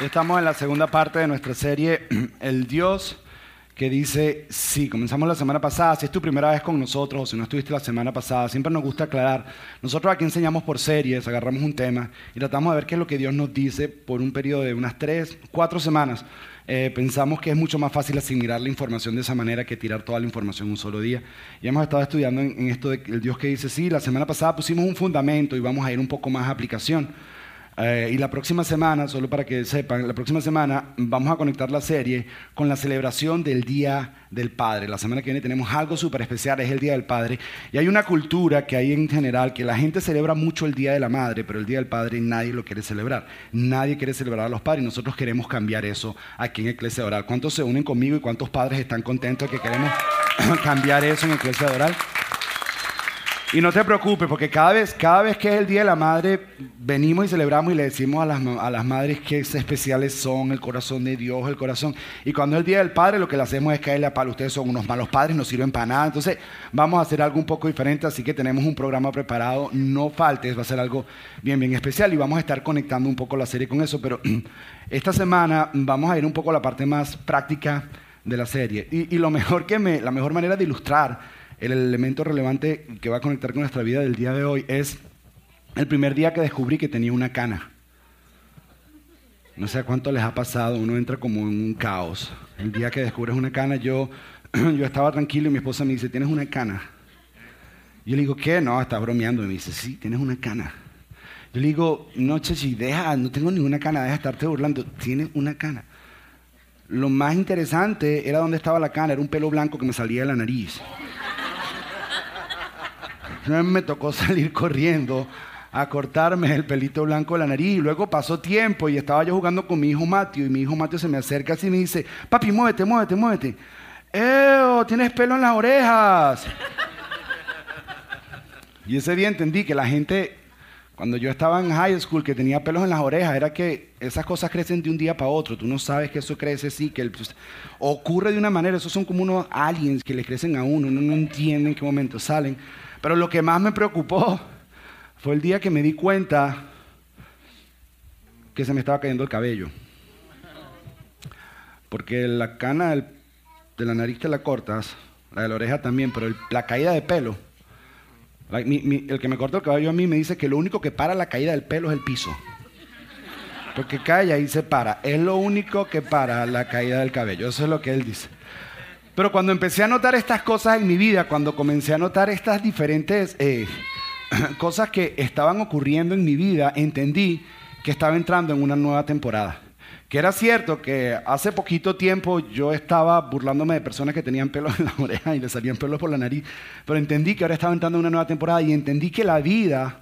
Estamos en la segunda parte de nuestra serie El Dios que dice sí. Comenzamos la semana pasada. Si es tu primera vez con nosotros o si no estuviste la semana pasada, siempre nos gusta aclarar. Nosotros aquí enseñamos por series, agarramos un tema y tratamos de ver qué es lo que Dios nos dice por un periodo de unas tres, cuatro semanas. Eh, pensamos que es mucho más fácil asimilar la información de esa manera que tirar toda la información en un solo día. Y hemos estado estudiando en, en esto del Dios que dice sí. La semana pasada pusimos un fundamento y vamos a ir un poco más a aplicación. Eh, y la próxima semana, solo para que sepan, la próxima semana vamos a conectar la serie con la celebración del Día del Padre. La semana que viene tenemos algo súper especial, es el Día del Padre. Y hay una cultura que hay en general que la gente celebra mucho el Día de la Madre, pero el Día del Padre nadie lo quiere celebrar. Nadie quiere celebrar a los padres nosotros queremos cambiar eso aquí en Iglesia Oral. ¿Cuántos se unen conmigo y cuántos padres están contentos que queremos cambiar eso en Iglesia Oral? Y no te preocupes, porque cada vez, cada vez que es el Día de la Madre, venimos y celebramos y le decimos a las, a las madres que especiales son, el corazón de Dios, el corazón. Y cuando es el Día del Padre, lo que le hacemos es caerle a palo. Ustedes son unos malos padres, no sirven para nada. Entonces, vamos a hacer algo un poco diferente, así que tenemos un programa preparado. No faltes, va a ser algo bien, bien especial y vamos a estar conectando un poco la serie con eso. Pero esta semana vamos a ir un poco a la parte más práctica de la serie. Y, y lo mejor que me, la mejor manera de ilustrar el elemento relevante que va a conectar con nuestra vida del día de hoy es el primer día que descubrí que tenía una cana. No sé cuánto les ha pasado, uno entra como en un caos. El día que descubres una cana, yo, yo estaba tranquilo y mi esposa me dice, ¿tienes una cana? Yo le digo, ¿qué? No, estás bromeando. Y me dice, sí, tienes una cana. Yo le digo, no, Chechi, deja, no tengo ninguna cana, deja de estarte burlando. Tienes una cana. Lo más interesante era dónde estaba la cana, era un pelo blanco que me salía de la nariz me tocó salir corriendo a cortarme el pelito blanco de la nariz. Luego pasó tiempo y estaba yo jugando con mi hijo Mateo y mi hijo Mateo se me acerca así y me dice, papi, muévete, muévete, muévete. ¡Eo! Tienes pelo en las orejas. y ese día entendí que la gente, cuando yo estaba en high school, que tenía pelos en las orejas, era que esas cosas crecen de un día para otro. Tú no sabes que eso crece así, que pues, ocurre de una manera. Esos son como unos aliens que le crecen a uno. Uno no entiende en qué momento salen. Pero lo que más me preocupó fue el día que me di cuenta que se me estaba cayendo el cabello. Porque la cana de la nariz te la cortas, la de la oreja también, pero la caída de pelo, el que me corta el cabello a mí me dice que lo único que para la caída del pelo es el piso. Porque cae y se para. Es lo único que para la caída del cabello. Eso es lo que él dice. Pero cuando empecé a notar estas cosas en mi vida, cuando comencé a notar estas diferentes eh, cosas que estaban ocurriendo en mi vida, entendí que estaba entrando en una nueva temporada. Que era cierto que hace poquito tiempo yo estaba burlándome de personas que tenían pelos en la oreja y le salían pelos por la nariz, pero entendí que ahora estaba entrando en una nueva temporada y entendí que la vida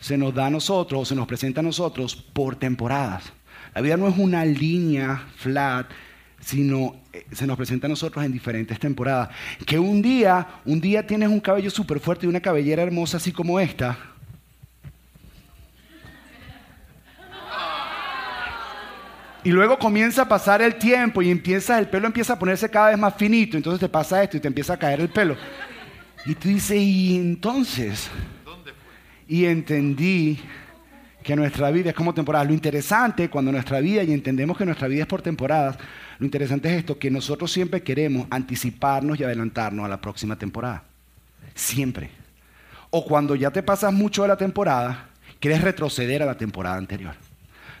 se nos da a nosotros o se nos presenta a nosotros por temporadas. La vida no es una línea flat sino se nos presenta a nosotros en diferentes temporadas. Que un día, un día tienes un cabello súper fuerte y una cabellera hermosa así como esta. Y luego comienza a pasar el tiempo y empieza, el pelo empieza a ponerse cada vez más finito. Entonces te pasa esto y te empieza a caer el pelo. Y tú dices, ¿y entonces? Y entendí que nuestra vida es como temporada. Lo interesante cuando nuestra vida, y entendemos que nuestra vida es por temporadas, lo interesante es esto, que nosotros siempre queremos anticiparnos y adelantarnos a la próxima temporada. Siempre. O cuando ya te pasas mucho de la temporada, quieres retroceder a la temporada anterior.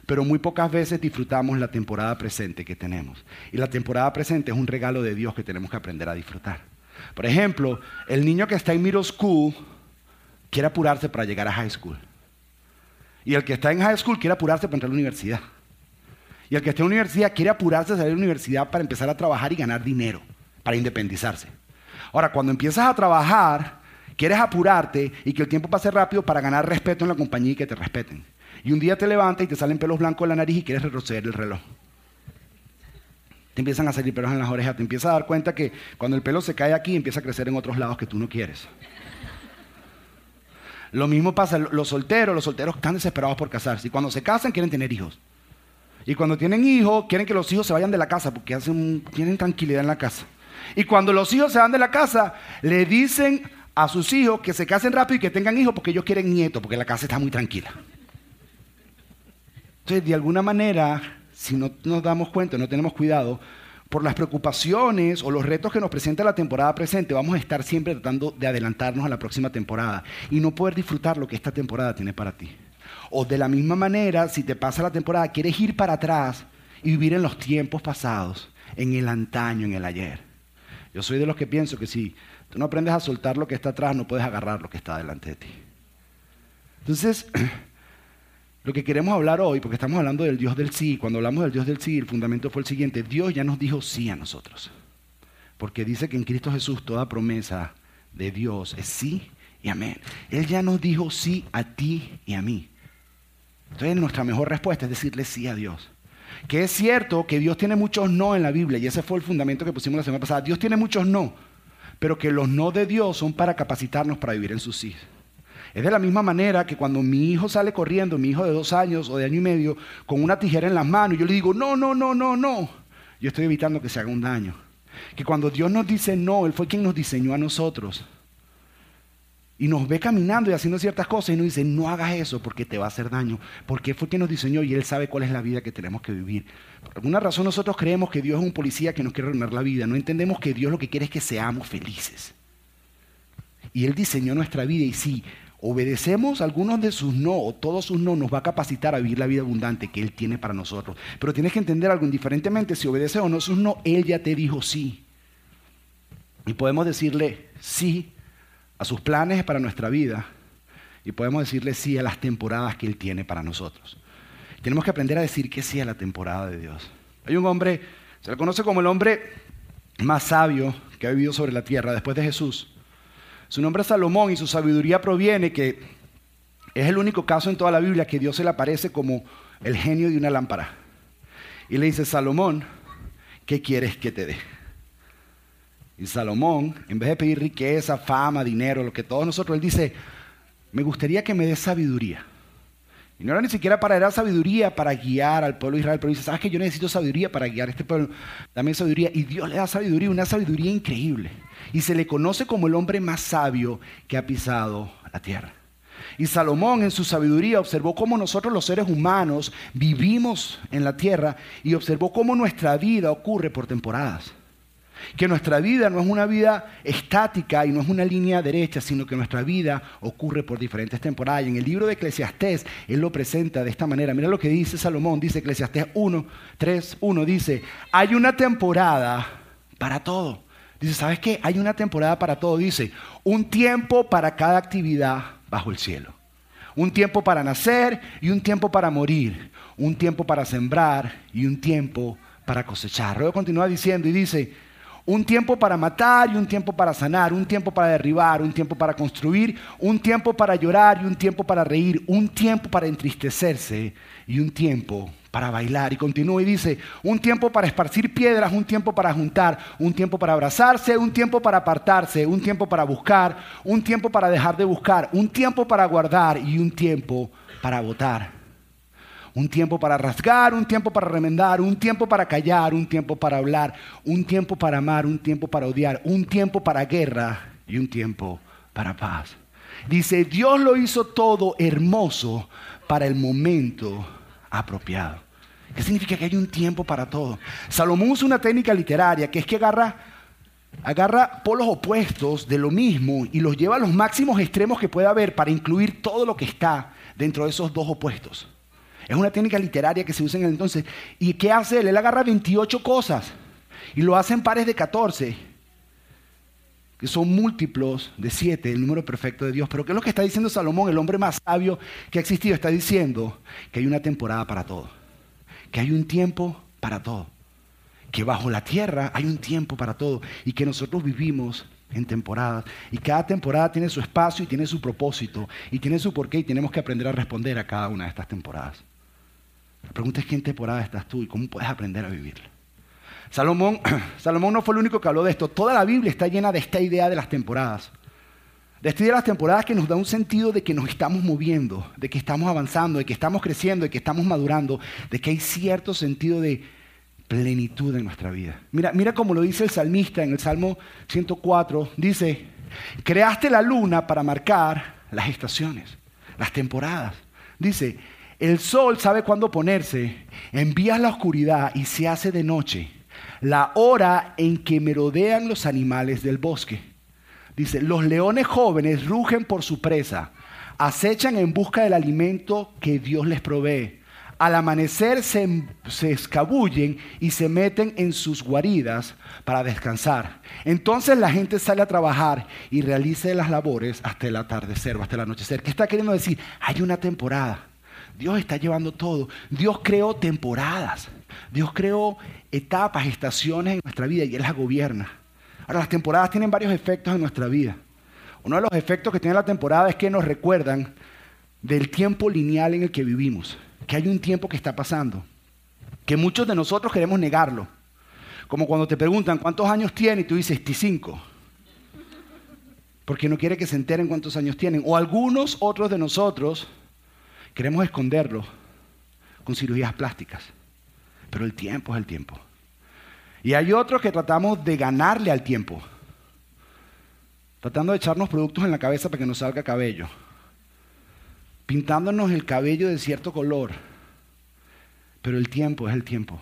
Pero muy pocas veces disfrutamos la temporada presente que tenemos. Y la temporada presente es un regalo de Dios que tenemos que aprender a disfrutar. Por ejemplo, el niño que está en middle school quiere apurarse para llegar a high school. Y el que está en high school quiere apurarse para entrar a la universidad. Y el que esté en la universidad quiere apurarse a salir de la universidad para empezar a trabajar y ganar dinero, para independizarse. Ahora, cuando empiezas a trabajar, quieres apurarte y que el tiempo pase rápido para ganar respeto en la compañía y que te respeten. Y un día te levantas y te salen pelos blancos en la nariz y quieres retroceder el reloj. Te empiezan a salir pelos en las orejas, te empiezas a dar cuenta que cuando el pelo se cae aquí empieza a crecer en otros lados que tú no quieres. Lo mismo pasa, los solteros, los solteros están desesperados por casarse y cuando se casan quieren tener hijos. Y cuando tienen hijos, quieren que los hijos se vayan de la casa porque hacen, tienen tranquilidad en la casa. Y cuando los hijos se van de la casa, le dicen a sus hijos que se casen rápido y que tengan hijos porque ellos quieren nietos, porque la casa está muy tranquila. Entonces, de alguna manera, si no nos damos cuenta, no tenemos cuidado, por las preocupaciones o los retos que nos presenta la temporada presente, vamos a estar siempre tratando de adelantarnos a la próxima temporada y no poder disfrutar lo que esta temporada tiene para ti. O de la misma manera, si te pasa la temporada, quieres ir para atrás y vivir en los tiempos pasados, en el antaño, en el ayer. Yo soy de los que pienso que si tú no aprendes a soltar lo que está atrás, no puedes agarrar lo que está delante de ti. Entonces, lo que queremos hablar hoy, porque estamos hablando del Dios del sí, cuando hablamos del Dios del sí, el fundamento fue el siguiente, Dios ya nos dijo sí a nosotros. Porque dice que en Cristo Jesús toda promesa de Dios es sí y amén. Él ya nos dijo sí a ti y a mí. Entonces nuestra mejor respuesta es decirle sí a Dios. Que es cierto que Dios tiene muchos no en la Biblia, y ese fue el fundamento que pusimos la semana pasada. Dios tiene muchos no, pero que los no de Dios son para capacitarnos para vivir en sus sí. Es de la misma manera que cuando mi hijo sale corriendo, mi hijo de dos años o de año y medio, con una tijera en las manos, yo le digo, no, no, no, no, no. Yo estoy evitando que se haga un daño. Que cuando Dios nos dice no, Él fue quien nos diseñó a nosotros. Y nos ve caminando y haciendo ciertas cosas y nos dice, no hagas eso porque te va a hacer daño. Porque fue quien nos diseñó y Él sabe cuál es la vida que tenemos que vivir. Por alguna razón nosotros creemos que Dios es un policía que nos quiere arruinar la vida. No entendemos que Dios lo que quiere es que seamos felices. Y Él diseñó nuestra vida y sí, obedecemos algunos de sus no o todos sus no, nos va a capacitar a vivir la vida abundante que Él tiene para nosotros. Pero tienes que entender algo, indiferentemente si obedeces o no sus no, Él ya te dijo sí. Y podemos decirle sí a sus planes para nuestra vida y podemos decirle sí a las temporadas que Él tiene para nosotros. Tenemos que aprender a decir que sí a la temporada de Dios. Hay un hombre, se le conoce como el hombre más sabio que ha vivido sobre la tierra después de Jesús. Su nombre es Salomón y su sabiduría proviene que es el único caso en toda la Biblia que Dios se le aparece como el genio de una lámpara. Y le dice, Salomón, ¿qué quieres que te dé? Y Salomón, en vez de pedir riqueza, fama, dinero, lo que todos nosotros, él dice, me gustaría que me des sabiduría. No era ni siquiera para dar sabiduría para guiar al pueblo de Israel, pero dice, ¿sabes que yo necesito sabiduría para guiar a este pueblo? Dame sabiduría. Y Dios le da sabiduría, una sabiduría increíble y se le conoce como el hombre más sabio que ha pisado la tierra. Y Salomón en su sabiduría observó cómo nosotros los seres humanos vivimos en la tierra y observó cómo nuestra vida ocurre por temporadas. Que nuestra vida no es una vida estática y no es una línea derecha, sino que nuestra vida ocurre por diferentes temporadas. En el libro de Eclesiastés, él lo presenta de esta manera. Mira lo que dice Salomón, dice Eclesiastés 1, 3, 1, dice, hay una temporada para todo Dice, ¿sabes qué? Hay una temporada para todo. Dice, un tiempo para cada actividad bajo el cielo. Un tiempo para nacer y un tiempo para morir. Un tiempo para sembrar y un tiempo para cosechar. Luego continúa diciendo y dice, un tiempo para matar y un tiempo para sanar, un tiempo para derribar, un tiempo para construir, un tiempo para llorar y un tiempo para reír, un tiempo para entristecerse y un tiempo para bailar. Y continúa y dice, un tiempo para esparcir piedras, un tiempo para juntar, un tiempo para abrazarse, un tiempo para apartarse, un tiempo para buscar, un tiempo para dejar de buscar, un tiempo para guardar y un tiempo para votar. Un tiempo para rasgar, un tiempo para remendar, un tiempo para callar, un tiempo para hablar, un tiempo para amar, un tiempo para odiar, un tiempo para guerra y un tiempo para paz. Dice, Dios lo hizo todo hermoso para el momento apropiado. ¿Qué significa que hay un tiempo para todo? Salomón usa una técnica literaria que es que agarra, agarra polos opuestos de lo mismo y los lleva a los máximos extremos que pueda haber para incluir todo lo que está dentro de esos dos opuestos. Es una técnica literaria que se usa en el entonces. ¿Y qué hace él? Él agarra 28 cosas y lo hace en pares de 14, que son múltiplos de 7, el número perfecto de Dios. Pero ¿qué es lo que está diciendo Salomón, el hombre más sabio que ha existido? Está diciendo que hay una temporada para todo que hay un tiempo para todo, que bajo la tierra hay un tiempo para todo y que nosotros vivimos en temporadas y cada temporada tiene su espacio y tiene su propósito y tiene su porqué y tenemos que aprender a responder a cada una de estas temporadas. La pregunta es qué temporada estás tú y cómo puedes aprender a vivirla. Salomón, Salomón no fue el único que habló de esto. Toda la Biblia está llena de esta idea de las temporadas. De esta idea de las temporadas que nos da un sentido de que nos estamos moviendo, de que estamos avanzando, de que estamos creciendo, de que estamos madurando, de que hay cierto sentido de plenitud en nuestra vida. Mira, mira cómo lo dice el salmista en el Salmo 104. Dice, creaste la luna para marcar las estaciones, las temporadas. Dice, El sol sabe cuándo ponerse, envía la oscuridad y se hace de noche, la hora en que merodean los animales del bosque. Dice, los leones jóvenes rugen por su presa, acechan en busca del alimento que Dios les provee. Al amanecer se, se, escabullen y se meten en sus guaridas para descansar. Entonces la gente sale a trabajar y realiza las labores hasta el atardecer o hasta el anochecer. ¿Qué está queriendo decir? Hay una temporada. Dios está llevando todo. Dios creó temporadas. Dios creó etapas, estaciones en nuestra vida y Él las gobierna. Ahora, las temporadas tienen varios efectos en nuestra vida. Uno de los efectos que tiene la temporada es que nos recuerdan del tiempo lineal en el que vivimos, que hay un tiempo que está pasando, que muchos de nosotros queremos negarlo. Como cuando te preguntan cuántos años tiene y tú dices, cinco. Porque no quiere que se enteren cuántos años tienen. O algunos otros de nosotros Queremos esconderlo con cirugías plásticas, pero el tiempo es el tiempo. Y hay otros que tratamos de ganarle al tiempo, tratando de echarnos productos en la cabeza para que nos salga cabello, pintándonos el cabello de cierto color, pero el tiempo es el tiempo.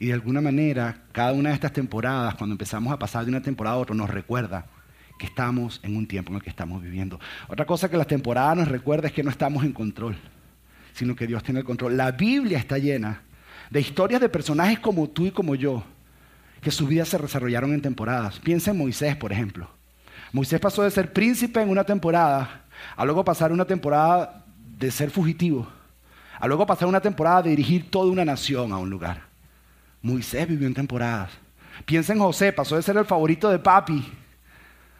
Y de alguna manera, cada una de estas temporadas, cuando empezamos a pasar de una temporada a otra, nos recuerda que estamos en un tiempo en el que estamos viviendo. Otra cosa que las temporadas nos recuerda es que no estamos en control, sino que Dios tiene el control. La Biblia está llena de historias de personajes como tú y como yo, que sus vidas se desarrollaron en temporadas. Piensa en Moisés, por ejemplo. Moisés pasó de ser príncipe en una temporada a luego pasar una temporada de ser fugitivo, a luego pasar una temporada de dirigir toda una nación a un lugar. Moisés vivió en temporadas. Piensa en José, pasó de ser el favorito de papi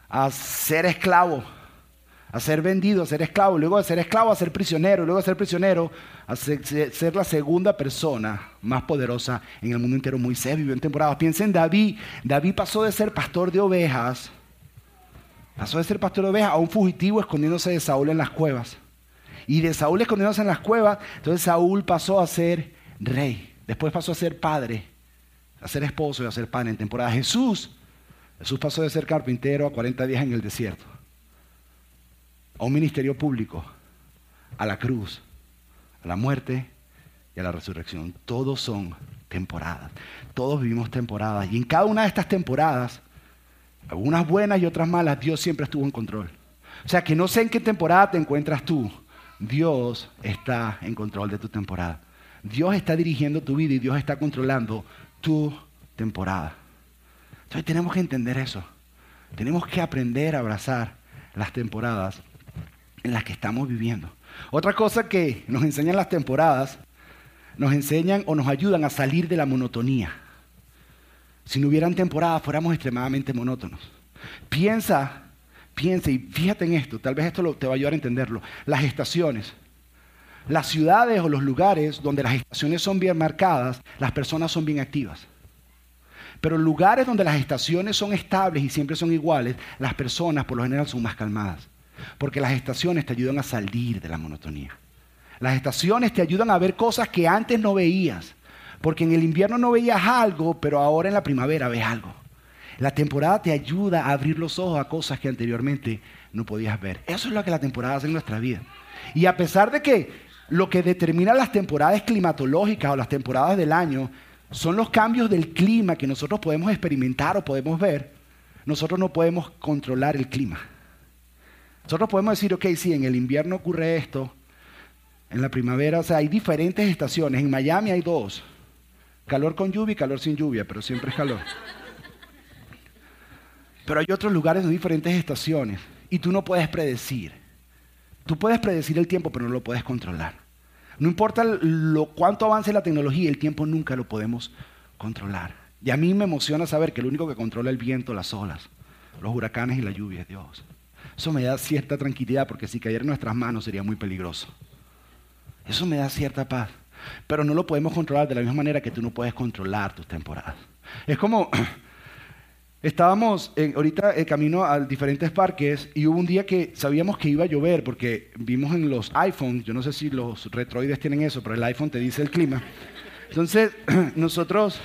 a ser esclavo, a ser vendido, a ser esclavo, luego de ser esclavo a ser prisionero, luego de ser prisionero a ser, la segunda persona más poderosa en el mundo entero. Moisés vivió en temporadas. Piensa en David. David pasó de ser pastor de ovejas, pasó de ser pastor de ovejas a un fugitivo escondiéndose de Saúl en las cuevas. Y de Saúl escondiéndose en las cuevas, entonces Saúl pasó a ser rey. Después pasó a ser padre, a ser esposo y a ser padre en temporada. Jesús Jesús pasó de ser carpintero a 40 días en el desierto, a un ministerio público, a la cruz, a la muerte y a la resurrección. Todos son temporadas. Todos vivimos temporadas. Y en cada una de estas temporadas, algunas buenas y otras malas, Dios siempre estuvo en control. O sea, que no sé en qué temporada te encuentras tú. Dios está en control de tu temporada. Dios está dirigiendo tu vida y Dios está controlando tu temporada. Entonces tenemos que entender eso. Tenemos que aprender a abrazar las temporadas en las que estamos viviendo. Otra cosa que nos enseñan las temporadas, nos enseñan o nos ayudan a salir de la monotonía. Si no hubieran temporadas, fuéramos extremadamente monótonos. Piensa, piensa y fíjate en esto, tal vez esto te va a ayudar a entenderlo. Las estaciones. Las ciudades o los lugares donde las estaciones son bien marcadas, las personas son bien activas. Pero en lugares donde las estaciones son estables y siempre son iguales, las personas por lo general son más calmadas. Porque las estaciones te ayudan a salir de la monotonía. Las estaciones te ayudan a ver cosas que antes no veías. Porque en el invierno no veías algo, pero ahora en la primavera ves algo. La temporada te ayuda a abrir los ojos a cosas que anteriormente no podías ver. Eso es lo que la temporada hace en nuestra vida. Y a pesar de que lo que determina las temporadas climatológicas o las temporadas del año son los cambios del clima que nosotros podemos experimentar o podemos ver, nosotros no podemos controlar el clima. Nosotros podemos decir, ok, sí, en el invierno ocurre esto, en la primavera, o sea, hay diferentes estaciones. En Miami hay dos, calor con lluvia y calor sin lluvia, pero siempre es calor. Pero hay otros lugares de diferentes estaciones y tú no puedes predecir. Tú puedes predecir el tiempo, pero no lo puedes controlar. No importa lo, cuánto avance la tecnología, el tiempo nunca lo podemos controlar. Y a mí me emociona saber que el único que controla el viento, las olas, los huracanes y la lluvia es Dios. Eso me da cierta tranquilidad porque si cayera en nuestras manos sería muy peligroso. Eso me da cierta paz. Pero no lo podemos controlar de la misma manera que tú no puedes controlar tus temporadas. Es como Estábamos ahorita en camino a diferentes parques y hubo un día que sabíamos que iba a llover porque vimos en los iPhones, yo no sé si los retroides tienen eso, pero el iPhone te dice el clima. Entonces nosotros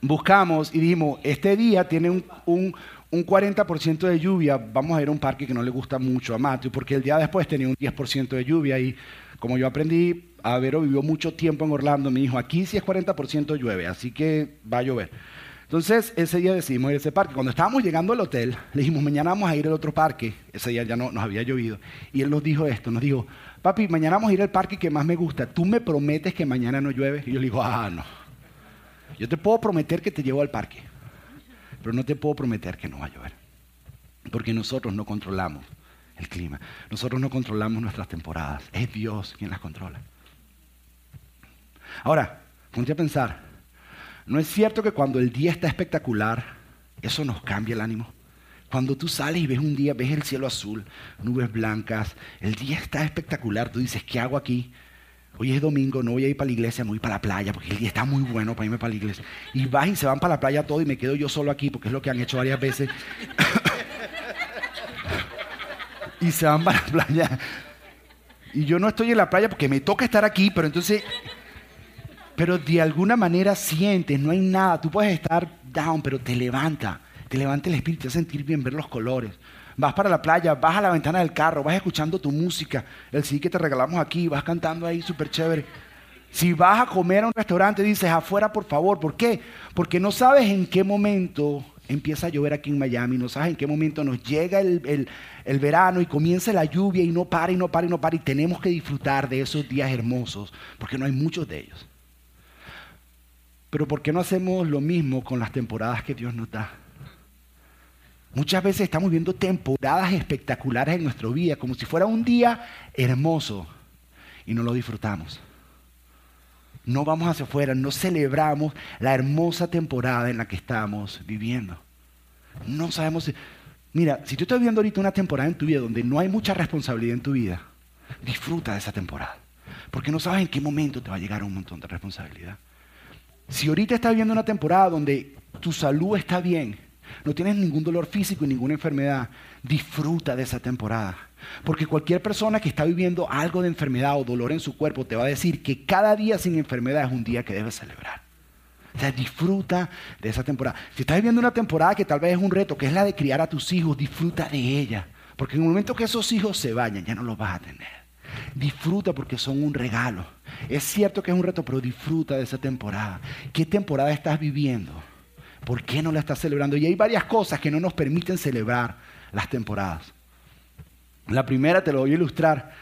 buscamos y dijimos, este día tiene un, un, un 40% de lluvia, vamos a ir a un parque que no le gusta mucho a Matthew porque el día después tenía un 10% de lluvia y como yo aprendí, a Vero vivió mucho tiempo en Orlando, me dijo, aquí si es 40% llueve, así que va a llover. Entonces, ese día decidimos ir a ese parque. Cuando estábamos llegando al hotel, le dijimos, mañana vamos a ir al otro parque. Ese día ya no, nos había llovido. Y él nos dijo esto, nos dijo, papi, mañana vamos a ir al parque que más me gusta. ¿Tú me prometes que mañana no llueve? Y yo le digo, ah, no. Yo te puedo prometer que te llevo al parque, pero no te puedo prometer que no va a llover. Porque nosotros no controlamos el clima. Nosotros no controlamos nuestras temporadas. Es Dios quien las controla. Ahora, ponte a pensar, ¿no es cierto que cuando el día está espectacular, eso nos cambia el ánimo? Cuando tú sales y ves un día, ves el cielo azul, nubes blancas, el día está espectacular, tú dices, ¿qué hago aquí? Hoy es domingo, no voy a ir para la iglesia, me voy para la playa, porque el día está muy bueno para irme para la iglesia. Y vas y se van para la playa todo y me quedo yo solo aquí, porque es lo que han hecho varias veces. y se van para la playa. Y yo no estoy en la playa porque me toca estar aquí, pero entonces, pero de alguna manera sientes, no hay nada, tú puedes estar down, pero te levanta, te levanta el espíritu, te hace sentir bien, ver los colores. Vas para la playa, vas a la ventana del carro, vas escuchando tu música, el sí que te regalamos aquí, vas cantando ahí súper chévere. Si vas a comer a un restaurante, dices afuera por favor. ¿Por qué? Porque no sabes en qué momento empieza a llover aquí en Miami, no sabes en qué momento nos llega el, el, verano y comienza la lluvia y no para y no para y no para y tenemos que disfrutar de esos días hermosos, porque no hay muchos de ellos. Pero ¿por qué no hacemos lo mismo con las temporadas que Dios nos da? Muchas veces estamos viendo temporadas espectaculares en nuestra vida, como si fuera un día hermoso, y no lo disfrutamos. No vamos hacia afuera, no celebramos la hermosa temporada en la que estamos viviendo. No sabemos si... Mira, si tú estás viviendo ahorita una temporada en tu vida donde no hay mucha responsabilidad en tu vida, disfruta de esa temporada. Porque no sabes en qué momento te va a llegar un montón de responsabilidad. Si ahorita estás viviendo una temporada donde tu salud está bien, no tienes ningún dolor físico y ninguna enfermedad, disfruta de esa temporada. Porque cualquier persona que está viviendo algo de enfermedad o dolor en su cuerpo te va a decir que cada día sin enfermedad es un día que debes celebrar. O sea, disfruta de esa temporada. Si estás viviendo una temporada que tal vez es un reto, que es la de criar a tus hijos, disfruta de ella. Porque en el momento que esos hijos se vayan, ya no los vas a tener. Disfruta porque son un regalo. Es cierto que es un reto, pero disfruta de esa temporada. ¿Qué temporada estás viviendo? ¿Por qué no la estás celebrando? Y hay varias cosas que no nos permiten celebrar las temporadas. La primera te lo voy a ilustrar.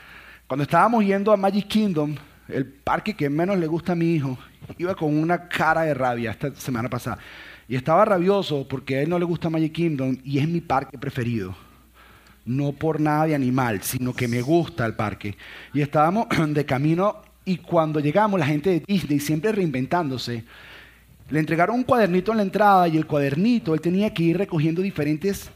Cuando estábamos yendo a Magic Kingdom, el parque que menos le gusta a mi hijo, iba con una cara de rabia esta semana pasada. Y estaba rabioso porque a él no le gusta Magic Kingdom y es mi parque preferido. No por nada de animal, sino que me gusta el parque. Y estábamos de camino y cuando llegamos, la gente de Disney, siempre reinventándose, le entregaron un cuadernito en la entrada y el cuadernito él tenía que ir recogiendo diferentes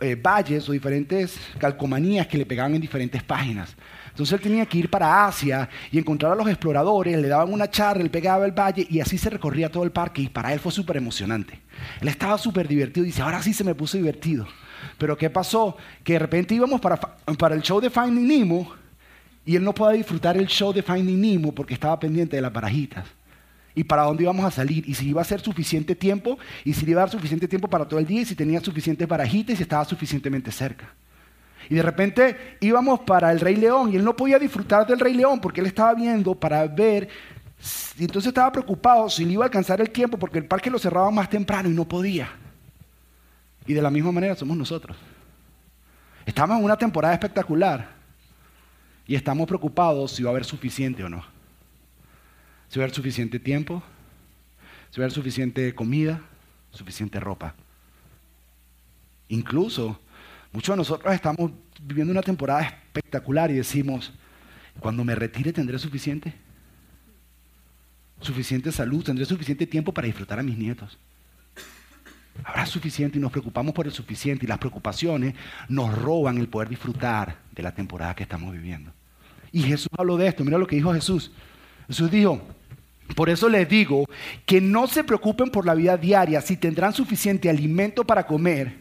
eh, valles o diferentes calcomanías que le pegaban en diferentes páginas. Entonces él tenía que ir para Asia y encontrar a los exploradores, le daban una charla, él pegaba el valle y así se recorría todo el parque y para él fue súper emocionante. Él estaba súper divertido y dice, ahora sí se me puso divertido. Pero ¿qué pasó? Que de repente íbamos para, para el show de Finding Nemo y él no podía disfrutar el show de Finding Nemo porque estaba pendiente de las barajitas y para dónde íbamos a salir y si iba a ser suficiente tiempo y si iba a dar suficiente tiempo para todo el día y si tenía suficientes barajitas y si estaba suficientemente cerca. Y de repente íbamos para el Rey León y él no podía disfrutar del Rey León porque él estaba viendo para ver y entonces estaba preocupado si le iba a alcanzar el tiempo porque el parque lo cerraba más temprano y no podía. Y de la misma manera somos nosotros. Estamos en una temporada espectacular y estamos preocupados si va a haber suficiente o no si va a haber suficiente tiempo, si va a haber suficiente comida, suficiente ropa. Incluso muchos de nosotros estamos viviendo una temporada espectacular y decimos, cuando me retire tendré suficiente. Suficiente salud, tendré suficiente tiempo para disfrutar a mis nietos. Habrá suficiente y nos preocupamos por el suficiente y las preocupaciones nos roban el poder disfrutar de la temporada que estamos viviendo. Y Jesús habló de esto, mira lo que dijo Jesús. Jesús dijo, por eso les digo que no se preocupen por la vida diaria, si tendrán suficiente alimento para comer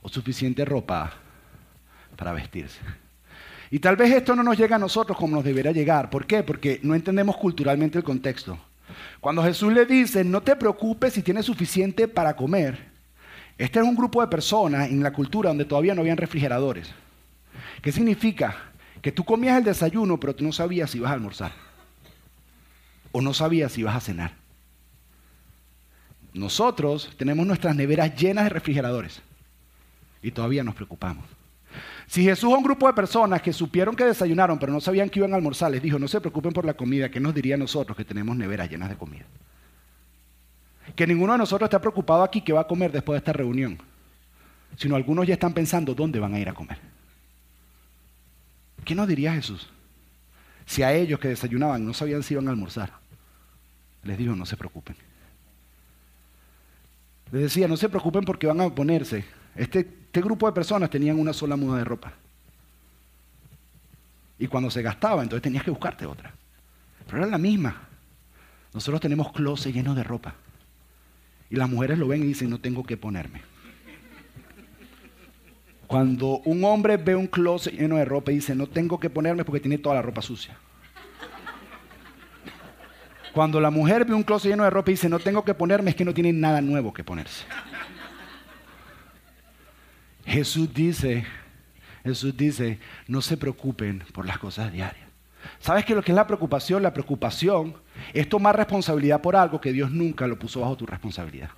o suficiente ropa para vestirse. Y tal vez esto no nos llega a nosotros como nos debería llegar. ¿Por qué? Porque no entendemos culturalmente el contexto. Cuando Jesús le dice, no te preocupes si tienes suficiente para comer, este es un grupo de personas en la cultura donde todavía no habían refrigeradores. ¿Qué significa? que tú comías el desayuno, pero tú no sabías si ibas a almorzar. O no sabías si ibas a cenar. Nosotros tenemos nuestras neveras llenas de refrigeradores y todavía nos preocupamos. Si Jesús a un grupo de personas que supieron que desayunaron pero no sabían que iban a almorzar les dijo, no se preocupen por la comida, ¿qué nos diría nosotros que tenemos neveras llenas de comida? Que ninguno de nosotros está preocupado aquí que va a comer después de esta reunión, sino algunos ya están pensando dónde van a ir a comer. ¿Qué nos diría Jesús? Si a ellos que desayunaban no sabían si iban a almorzar, les dijo, no se preocupen. Les decía, no se preocupen porque van a ponerse. Este, este grupo de personas tenían una sola muda de ropa. Y cuando se gastaba, entonces tenías que buscarte otra. Pero era la misma. Nosotros tenemos closet lleno de ropa. Y las mujeres lo ven y dicen, no tengo que ponerme. Cuando un hombre ve un closet lleno de ropa y dice, no tengo que ponerme porque tiene toda la ropa sucia. Cuando la mujer ve un closet lleno de ropa y dice, no tengo que ponerme, es que no tiene nada nuevo que ponerse. Jesús dice, Jesús dice, no se preocupen por las cosas diarias. ¿Sabes qué lo que es la preocupación? La preocupación es tomar responsabilidad por algo que Dios nunca lo puso bajo tu responsabilidad.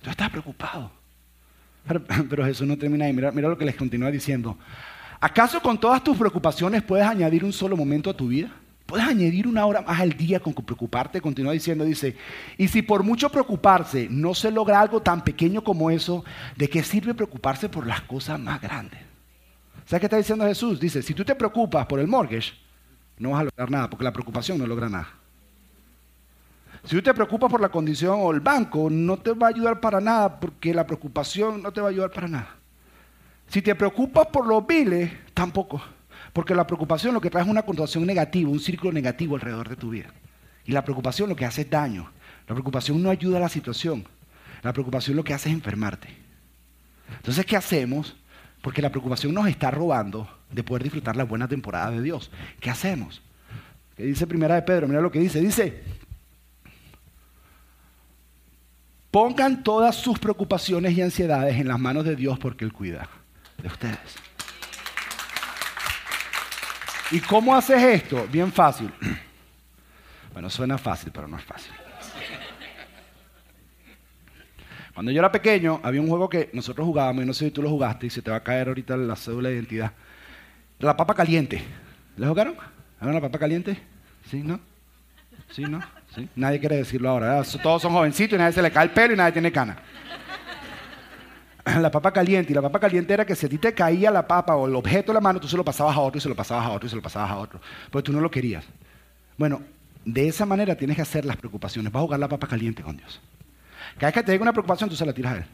Tú estás preocupado. Pero, Jesús no termina ahí. Mira, mira lo que les continúa diciendo. ¿Acaso con todas tus preocupaciones puedes añadir un solo momento a tu vida? ¿Puedes añadir una hora más al día con preocuparte? Continúa diciendo, dice, y si por mucho preocuparse no se logra algo tan pequeño como eso, ¿de qué sirve preocuparse por las cosas más grandes? ¿Sabes qué está diciendo Jesús? Dice, si tú te preocupas por el mortgage, no vas a lograr nada, porque la preocupación no logra nada. Si tú te preocupas por la condición o el banco, no te va a ayudar para nada porque la preocupación no te va a ayudar para nada. Si te preocupas por los biles, tampoco. Porque la preocupación lo que trae es una connotación negativa, un círculo negativo alrededor de tu vida. Y la preocupación lo que hace es daño. La preocupación no ayuda a la situación. La preocupación lo que hace es enfermarte. Entonces, ¿qué hacemos? Porque la preocupación nos está robando de poder disfrutar la buena temporada de Dios. ¿Qué hacemos? ¿Qué dice Primera de Pedro? Mira lo que dice. Dice, Pongan todas sus preocupaciones y ansiedades en las manos de Dios porque Él cuida de ustedes. ¿Y cómo haces esto? Bien fácil. Bueno, suena fácil, pero no es fácil. Cuando yo era pequeño, había un juego que nosotros jugábamos, y no sé si tú lo jugaste, y se te va a caer ahorita la cédula de identidad. La papa caliente. ¿Le jugaron? ¿Jugaron la papa caliente? ¿Sí, no? ¿Sí, no? Nadie quiere decirlo ahora. Todos son jovencitos y nadie se le cae el pelo y nadie tiene cana. La papa caliente. Y la papa caliente era que si a ti te caía la papa o el objeto de la mano, tú se lo pasabas a otro y se lo pasabas a otro y se lo pasabas a otro. Porque tú no lo querías. Bueno, de esa manera tienes que hacer las preocupaciones. Vas a jugar la papa caliente con Dios. Cada vez que te llega una preocupación, tú se la tiras a Él.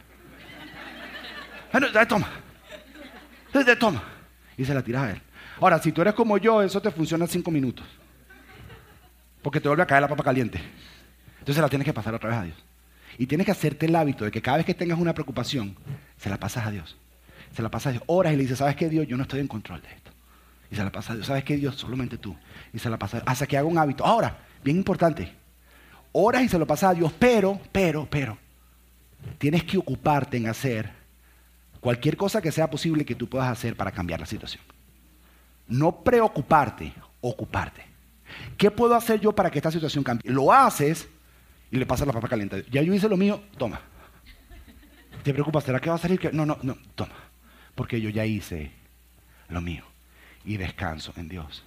Bueno, toma. Toma. Y se la tiras a Él. Ahora, si tú eres como yo, eso te funciona en cinco minutos porque te vuelve a caer la papa caliente. Entonces la tienes que pasar otra vez a Dios. Y tienes que hacerte el hábito de que cada vez que tengas una preocupación, se la pasas a Dios. Se la pasas a Dios. Horas y le dices, ¿sabes qué, Dios? Yo no estoy en control de esto. Y se la pasa a Dios. ¿Sabes qué, Dios? Solamente tú. Y se la pasa a Dios. Hasta que haga un hábito. Ahora, bien importante. Horas y se lo pasas a Dios, pero, pero, pero. Tienes que ocuparte en hacer cualquier cosa que sea posible que tú puedas hacer para cambiar la situación. No preocuparte, ocuparte. ¿Qué puedo hacer yo para que esta situación cambie? Lo haces y le pasas la papa caliente. Ya yo hice lo mío, toma. ¿Te preocupas? ¿Será que va a salir? No, no, no, toma. Porque yo ya hice lo mío. Y descanso en Dios.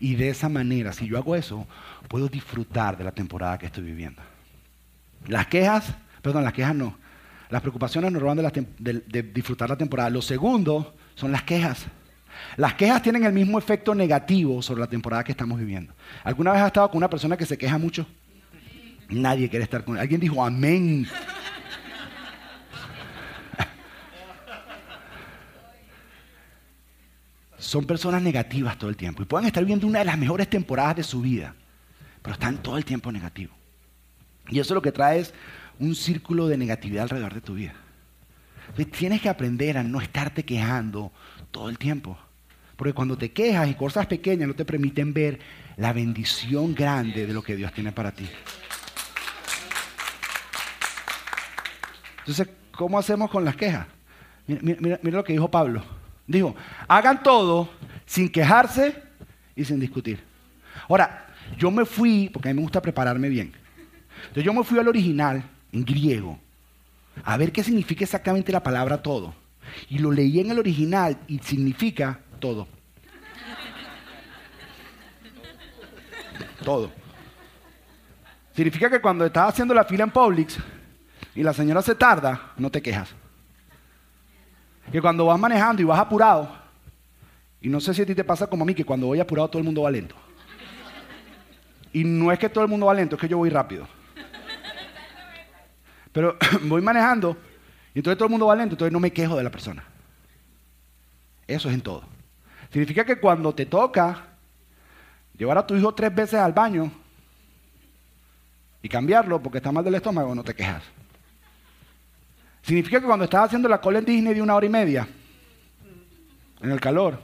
Y de esa manera, si yo hago eso, puedo disfrutar de la temporada que estoy viviendo. Las quejas, perdón, las quejas no. Las preocupaciones nos roban de disfrutar la temporada. Lo segundo son las quejas. Las quejas tienen el mismo efecto negativo sobre la temporada que estamos viviendo. ¿Alguna vez has estado con una persona que se queja mucho? Nadie quiere estar con él. Alguien dijo amén. Son personas negativas todo el tiempo y pueden estar viviendo una de las mejores temporadas de su vida, pero están todo el tiempo negativos. Y eso lo que trae es un círculo de negatividad alrededor de tu vida. Entonces, tienes que aprender a no estarte quejando todo el tiempo. Porque cuando te quejas y cosas pequeñas no te permiten ver la bendición grande de lo que Dios tiene para ti. Entonces, ¿cómo hacemos con las quejas? Mira, lo que dijo Pablo. Dijo, hagan todo sin quejarse y sin discutir. Ahora, yo me fui, porque a mí me gusta prepararme bien. Entonces yo me fui al original, en griego, a ver qué significa exactamente la palabra todo. Y lo leí en el original y significa todo. Todo. Significa que cuando estás haciendo la fila en Publix y la señora se tarda, no te quejas. Que cuando vas manejando y vas apurado, y no sé si a ti te pasa como a mí, que cuando voy apurado todo el mundo va lento. Y no es que todo el mundo va lento, es que yo voy rápido. Pero voy manejando y entonces todo el mundo va lento, entonces no me quejo de la persona. Eso es en todo. Significa que cuando te toca llevar a tu hijo tres veces al baño y cambiarlo porque está mal del estómago, no te quejas. Significa que cuando estás haciendo la cola en Disney de una hora y media, en el calor,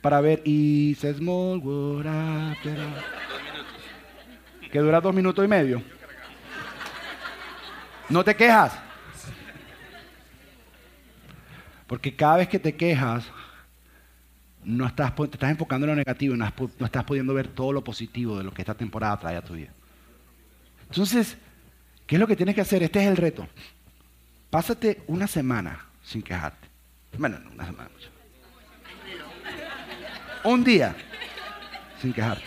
para ver y Small World que dura dos minutos y medio. No te quejas. Porque cada vez que te quejas, no estás, te estás enfocando en lo negativo no estás pudiendo ver todo lo positivo de lo que esta temporada trae a tu vida. Entonces, ¿qué es lo que tienes que hacer? Este es el reto. Pásate una semana sin quejarte. Bueno, no, una semana. Un día sin quejarte.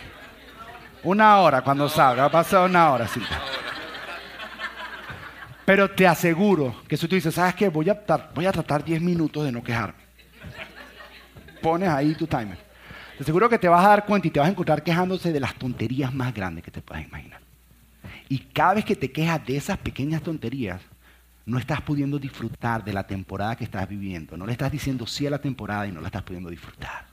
Una hora cuando salga, pasa una hora sin quejarte. Pero te aseguro que si tú dices, ¿sabes qué? Voy a, voy a tratar 10 minutos de no quejarme. Pones ahí tu timer. Te aseguro que te vas a dar cuenta y te vas a encontrar quejándose de las tonterías más grandes que te puedas imaginar. Y cada vez que te quejas de esas pequeñas tonterías, no estás pudiendo disfrutar de la temporada que estás viviendo. No le estás diciendo sí a la temporada y no la estás pudiendo disfrutar.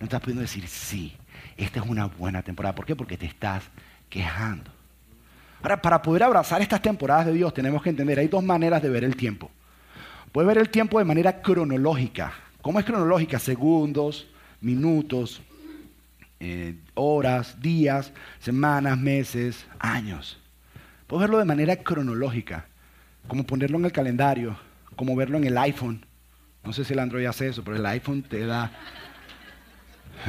No estás pudiendo decir sí, esta es una buena temporada. ¿Por qué? Porque te estás quejando. Ahora, para poder abrazar estas temporadas de Dios tenemos que entender, hay dos maneras de ver el tiempo. Puedes ver el tiempo de manera cronológica. ¿Cómo es cronológica? Segundos, minutos, eh, horas, días, semanas, meses, años. Puedes verlo de manera cronológica como ponerlo en el calendario, como verlo en el iPhone. No sé si el Android hace eso, pero el iPhone te da...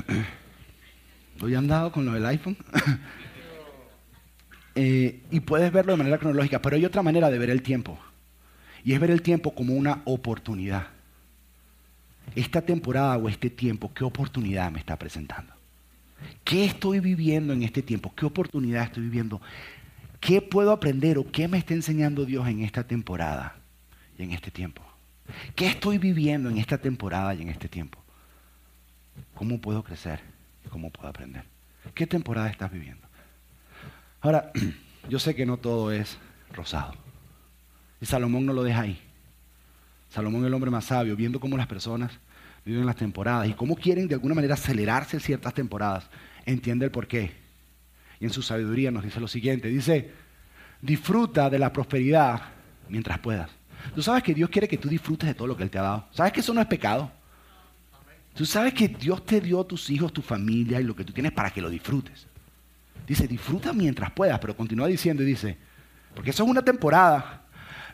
¿Hoy han dado con lo del iPhone? Eh, y puedes verlo de manera cronológica, pero hay otra manera de ver el tiempo. Y es ver el tiempo como una oportunidad. Esta temporada o este tiempo, ¿qué oportunidad me está presentando? ¿Qué estoy viviendo en este tiempo? ¿Qué oportunidad estoy viviendo? ¿Qué puedo aprender o qué me está enseñando Dios en esta temporada y en este tiempo? ¿Qué estoy viviendo en esta temporada y en este tiempo? ¿Cómo puedo crecer? ¿Cómo puedo aprender? ¿Qué temporada estás viviendo? Ahora, yo sé que no todo es rosado. Y Salomón no lo deja ahí. Salomón el hombre más sabio, viendo cómo las personas viven las temporadas y cómo quieren de alguna manera acelerarse ciertas temporadas. Entiende el porqué y en su sabiduría nos dice lo siguiente. Dice, disfruta de la prosperidad mientras puedas. Tú sabes que Dios quiere que tú disfrutes de todo lo que Él te ha dado. ¿Sabes que eso no es pecado? Tú sabes que Dios te dio tus hijos, tu familia y lo que tú tienes para que lo disfrutes. Dice, disfruta mientras puedas, pero continúa diciendo y dice, porque eso es una temporada,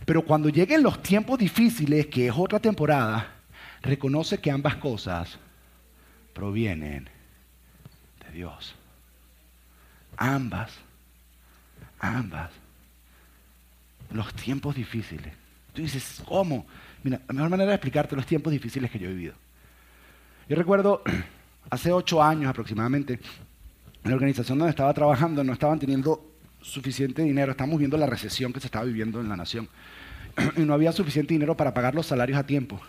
pero cuando lleguen los tiempos difíciles, que es otra temporada, reconoce que ambas cosas provienen de Dios. Ambas, ambas. Los tiempos difíciles. Tú dices, ¿cómo? Mira, la mejor manera de explicarte los tiempos difíciles que yo he vivido. Yo recuerdo, hace ocho años aproximadamente, en la organización donde estaba trabajando no estaban teniendo suficiente dinero. Estamos viendo la recesión que se estaba viviendo en la nación. Y no había suficiente dinero para pagar los salarios a tiempo.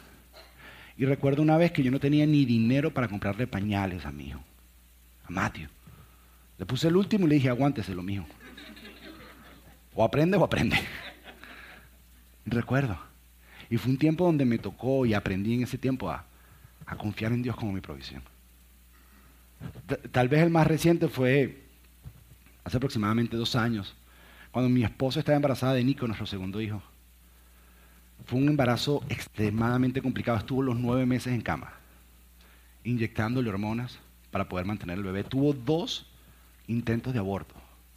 Y recuerdo una vez que yo no tenía ni dinero para comprarle pañales a mi hijo, a Matthew. Le puse el último y le dije, aguántese lo mío. O aprende o aprende. Recuerdo. Y fue un tiempo donde me tocó y aprendí en ese tiempo a, confiar en Dios como mi provisión. Tal vez el más reciente fue hace aproximadamente dos años, cuando mi esposa estaba embarazada de Nico, nuestro segundo hijo. Fue un embarazo extremadamente complicado. Estuvo los nueve meses en cama, inyectándole hormonas para poder mantener el bebé. Tuvo dos intentos de aborto,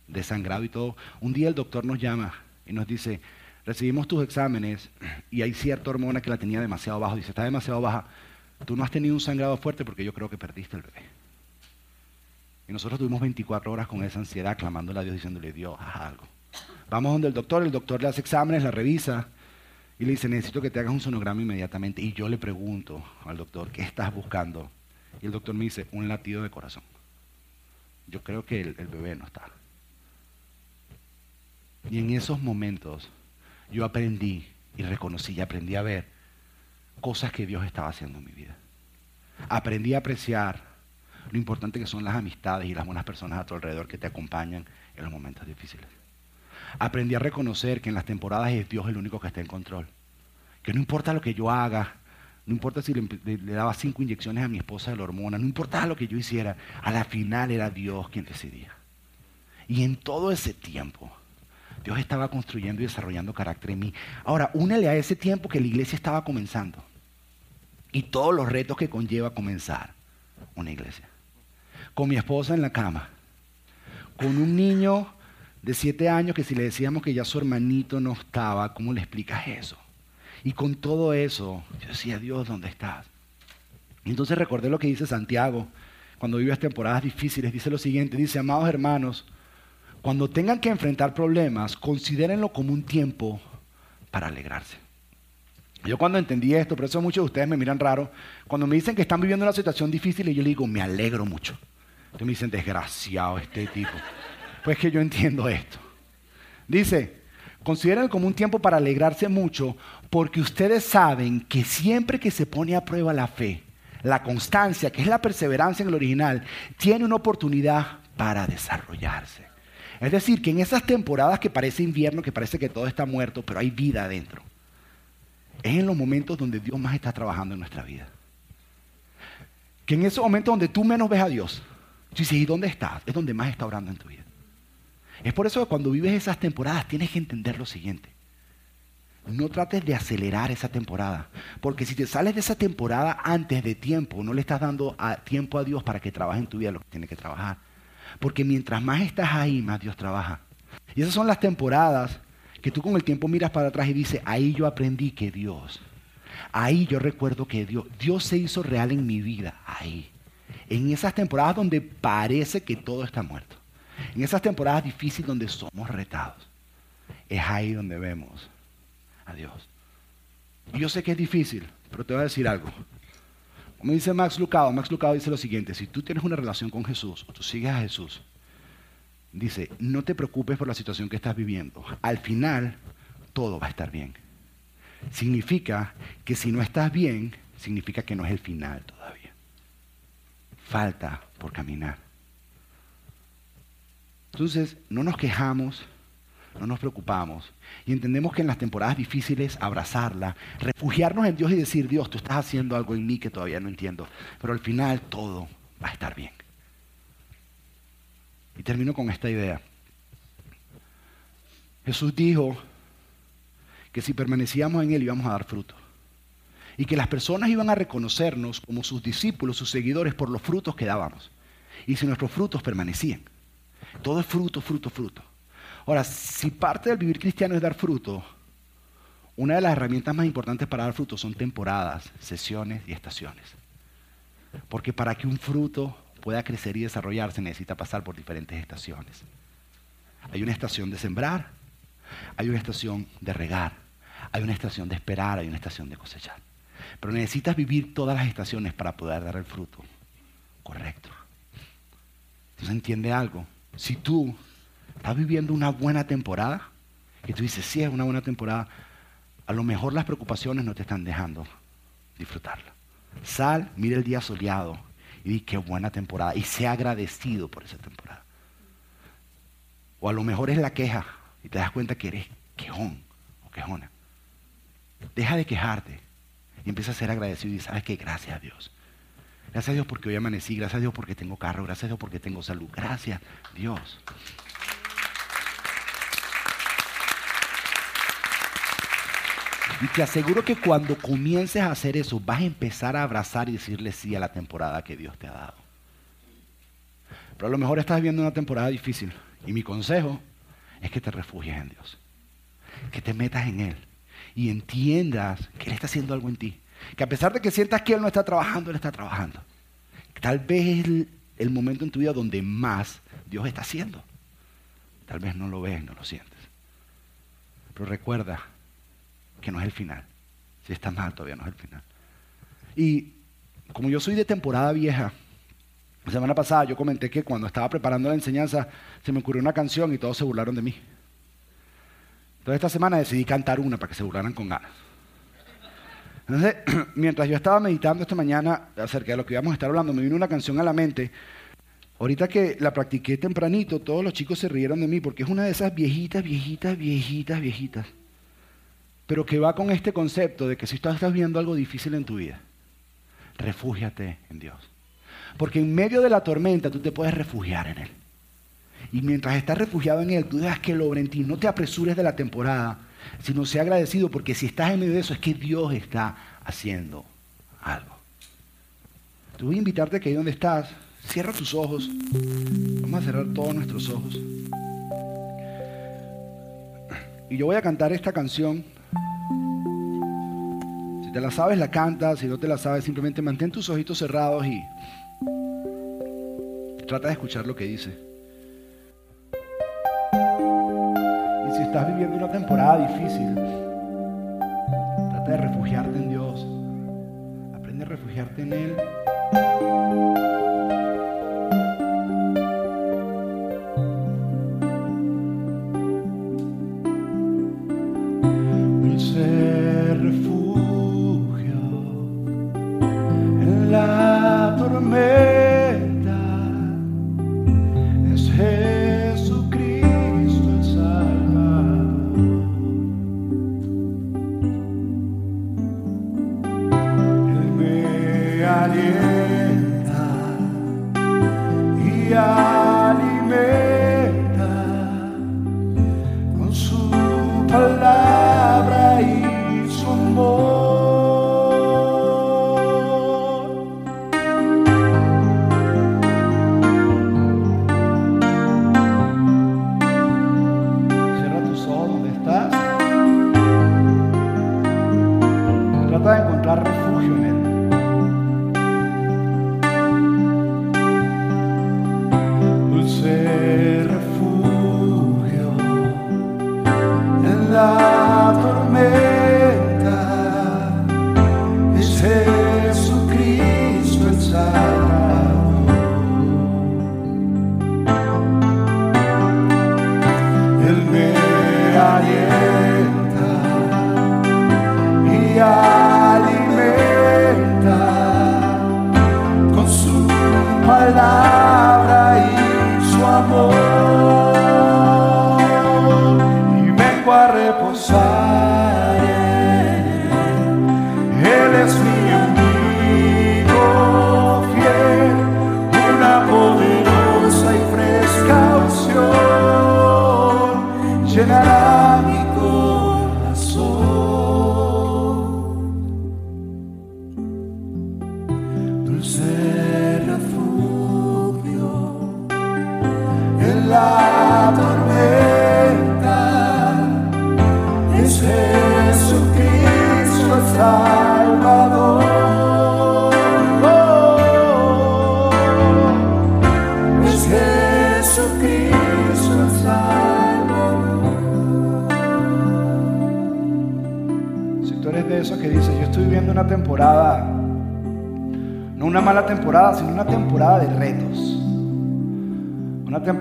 desangrado y todo. Un día el doctor nos llama y nos dice, recibimos tus exámenes y hay cierta hormona que la tenía demasiado baja. Dice, está demasiado baja, tú no has tenido un sangrado fuerte porque yo creo que perdiste el bebé. Y nosotros tuvimos 24 horas con esa ansiedad, clamándole a Dios, diciéndole, Dios, haz algo. Vamos donde el doctor, el doctor le hace exámenes, la revisa y le dice, necesito que te hagas un sonograma inmediatamente. Y yo le pregunto al doctor, ¿qué estás buscando? Y el doctor me dice, un latido de corazón. Yo creo que el, bebé no está. Y en esos momentos yo aprendí y reconocí y aprendí a ver cosas que Dios estaba haciendo en mi vida. Aprendí a apreciar lo importante que son las amistades y las buenas personas a tu alrededor que te acompañan en los momentos difíciles. Aprendí a reconocer que en las temporadas es Dios el único que está en control. Que no importa lo que yo haga, no importa si le, daba cinco inyecciones a mi esposa de la hormona, no importa lo que yo hiciera, a la final era Dios quien decidía. Y en todo ese tiempo, Dios estaba construyendo y desarrollando carácter en mí. Ahora, únele a ese tiempo que la iglesia estaba comenzando y todos los retos que conlleva comenzar una iglesia. Con mi esposa en la cama, con un niño de siete años que si le decíamos que ya su hermanito no estaba, ¿cómo le explicas eso? Y con todo eso, yo decía, Dios, ¿dónde estás? Y entonces recordé lo que dice Santiago cuando vive temporadas difíciles. Dice lo siguiente, dice, amados hermanos, cuando tengan que enfrentar problemas, considérenlo como un tiempo para alegrarse. Yo cuando entendí esto, por eso muchos de ustedes me miran raro, cuando me dicen que están viviendo una situación difícil, y yo les digo, me alegro mucho. Entonces me dicen, desgraciado este tipo. Pues que yo entiendo esto. Dice, considérenlo como un tiempo para alegrarse mucho, porque ustedes saben que siempre que se pone a prueba la fe, la constancia, que es la perseverancia en el original, tiene una oportunidad para desarrollarse. Es decir, que en esas temporadas que parece invierno, que parece que todo está muerto, pero hay vida adentro, es en los momentos donde Dios más está trabajando en nuestra vida. Que en esos momentos donde tú menos ves a Dios, tú dices, ¿y dónde estás? Es donde más está orando en tu vida. Es por eso que cuando vives esas temporadas tienes que entender lo siguiente. No trates de acelerar esa temporada, porque si te sales de esa temporada antes de tiempo, no le estás dando tiempo a Dios para que trabaje en tu vida lo que tiene que trabajar. Porque mientras más estás ahí, más Dios trabaja. Y esas son las temporadas que tú con el tiempo miras para atrás y dices, ahí yo aprendí que Dios, ahí yo recuerdo que Dios, Dios se hizo real en mi vida, ahí. En esas temporadas donde parece que todo está muerto. En esas temporadas difíciles donde somos retados. Es ahí donde vemos a Dios. Y yo sé que es difícil, pero te voy a decir algo. Como dice Max Lucado, Max Lucado dice lo siguiente, si tú tienes una relación con Jesús o tú sigues a Jesús, dice, no te preocupes por la situación que estás viviendo. Al final, todo va a estar bien. Significa que si no estás bien, significa que no es el final todavía. Falta por caminar. Entonces, no nos quejamos, no nos preocupamos y entendemos que en las temporadas difíciles abrazarla, refugiarnos en Dios y decir, Dios, tú estás haciendo algo en mí que todavía no entiendo, pero al final todo va a estar bien. Y termino con esta idea. Jesús dijo que si permanecíamos en Él íbamos a dar fruto. Y que las personas iban a reconocernos como sus discípulos, sus seguidores, por los frutos que dábamos. Y si nuestros frutos permanecían. Todo es fruto, fruto, fruto. Ahora, si parte del vivir cristiano es dar fruto, una de las herramientas más importantes para dar fruto son temporadas, sesiones y estaciones. Porque para que un fruto pueda crecer y desarrollarse necesita pasar por diferentes estaciones. Hay una estación de sembrar, hay una estación de regar, hay una estación de esperar, hay una estación de cosechar. Pero necesitas vivir todas las estaciones para poder dar el fruto correcto. Entonces entiende algo. Si tú estás viviendo una buena temporada, y tú dices, sí, es una buena temporada, a lo mejor las preocupaciones no te están dejando disfrutarla. Sal, mira el día soleado y di qué buena temporada y sea agradecido por esa temporada. O a lo mejor es la queja y te das cuenta que eres quejón o quejona. Deja de quejarte y empieza a ser agradecido y sabes que gracias a Dios. Gracias a Dios porque hoy amanecí, gracias a Dios porque tengo carro, gracias a Dios porque tengo salud. Gracias Dios. Y te aseguro que cuando comiences a hacer eso, vas a empezar a abrazar y decirle sí a la temporada que Dios te ha dado. Pero a lo mejor estás viviendo una temporada difícil. Y mi consejo es que te refugies en Dios. Que te metas en Él. Y entiendas que Él está haciendo algo en ti. Que a pesar de que sientas que Él no está trabajando, Él está trabajando. Tal vez es el, momento en tu vida donde más Dios está haciendo. Tal vez no lo ves, no lo sientes. Pero recuerda que no es el final. Si estás mal, todavía no es el final. Y como yo soy de temporada vieja, la semana pasada yo comenté que cuando estaba preparando la enseñanza se me ocurrió una canción y todos se burlaron de mí. Entonces esta semana decidí cantar una para que se burlaran con ganas. Entonces, mientras yo estaba meditando esta mañana acerca de lo que íbamos a estar hablando, me vino una canción a la mente. Ahorita que la practiqué tempranito, todos los chicos se rieron de mí porque es una de esas viejitas, viejitas, viejitas, viejitas. Pero que va con este concepto de que si tú estás viendo algo difícil en tu vida, refúgiate en Dios. Porque en medio de la tormenta tú te puedes refugiar en Él. Y mientras estás refugiado en Él, tú dejas que Él obre en ti. No te apresures de la temporada, sino sea agradecido porque si estás en medio de eso es que Dios está haciendo algo. Te voy a invitarte que ahí donde estás, cierra tus ojos. Vamos a cerrar todos nuestros ojos. Y yo voy a cantar esta canción. Te la sabes, la cantas. Si no te la sabes, simplemente mantén tus ojitos cerrados y trata de escuchar lo que dice. si estás viviendo una temporada difícil, trata de refugiarte en Dios. Aprende a refugiarte en Él. Hallelujah. general.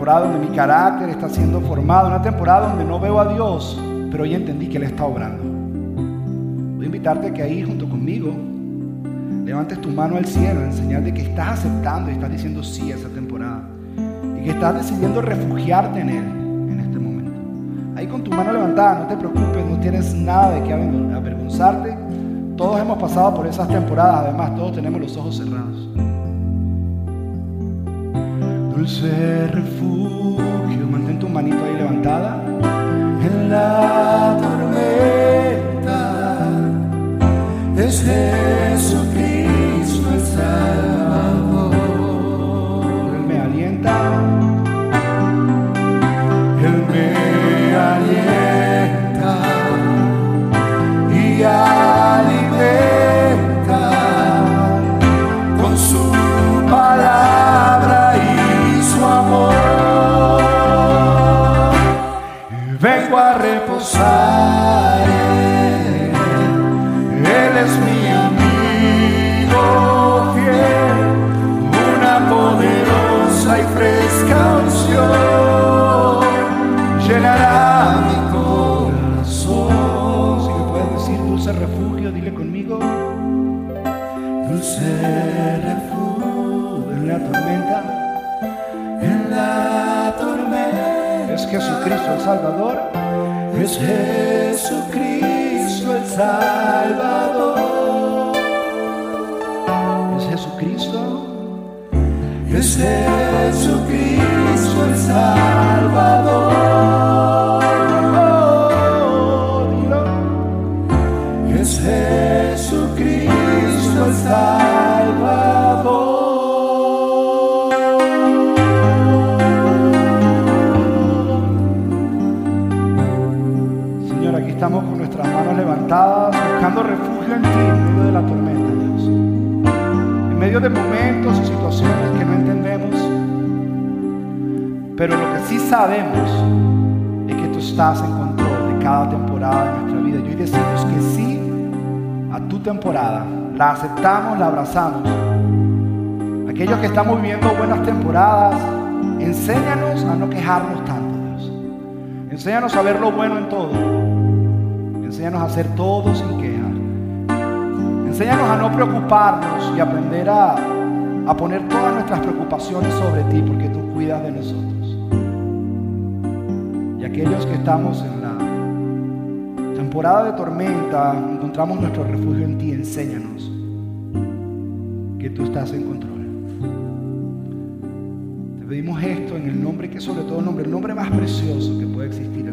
Donde mi carácter está siendo formado, una temporada donde no veo a Dios, pero hoy entendí que Él está obrando. Voy a invitarte a que ahí junto conmigo levantes tu mano al cielo en señal de que estás aceptando y estás diciendo sí a esa temporada y que estás decidiendo refugiarte en Él en este momento. Ahí con tu mano levantada, no te preocupes, no tienes nada de qué avergonzarte. Todos hemos pasado por esas temporadas, además todos tenemos los ojos cerrados dulce refugio. Mantén tu manito ahí levantada. En la tormenta es Jesucristo el Salvador. Es Jesucristo el Salvador. Es Jesucristo. Es Jesucristo el Salvador. De momentos y situaciones que no entendemos. Pero lo que sí sabemos es que tú estás en control de cada temporada de nuestra vida. Y hoy decimos que sí a tu temporada. La aceptamos, la abrazamos. Aquellos que estamos viviendo buenas temporadas, enséñanos a no quejarnos tanto, Dios. Enséñanos a ver lo bueno en todo. Enséñanos a hacer todo sin. Enséñanos a no preocuparnos y aprender a, a poner todas nuestras preocupaciones sobre ti porque tú cuidas de nosotros. Y aquellos que estamos en la temporada de tormenta, encontramos nuestro refugio en ti, enséñanos que tú estás en control. Te pedimos esto en el nombre que sobre todo el nombre, el nombre más precioso que puede existir,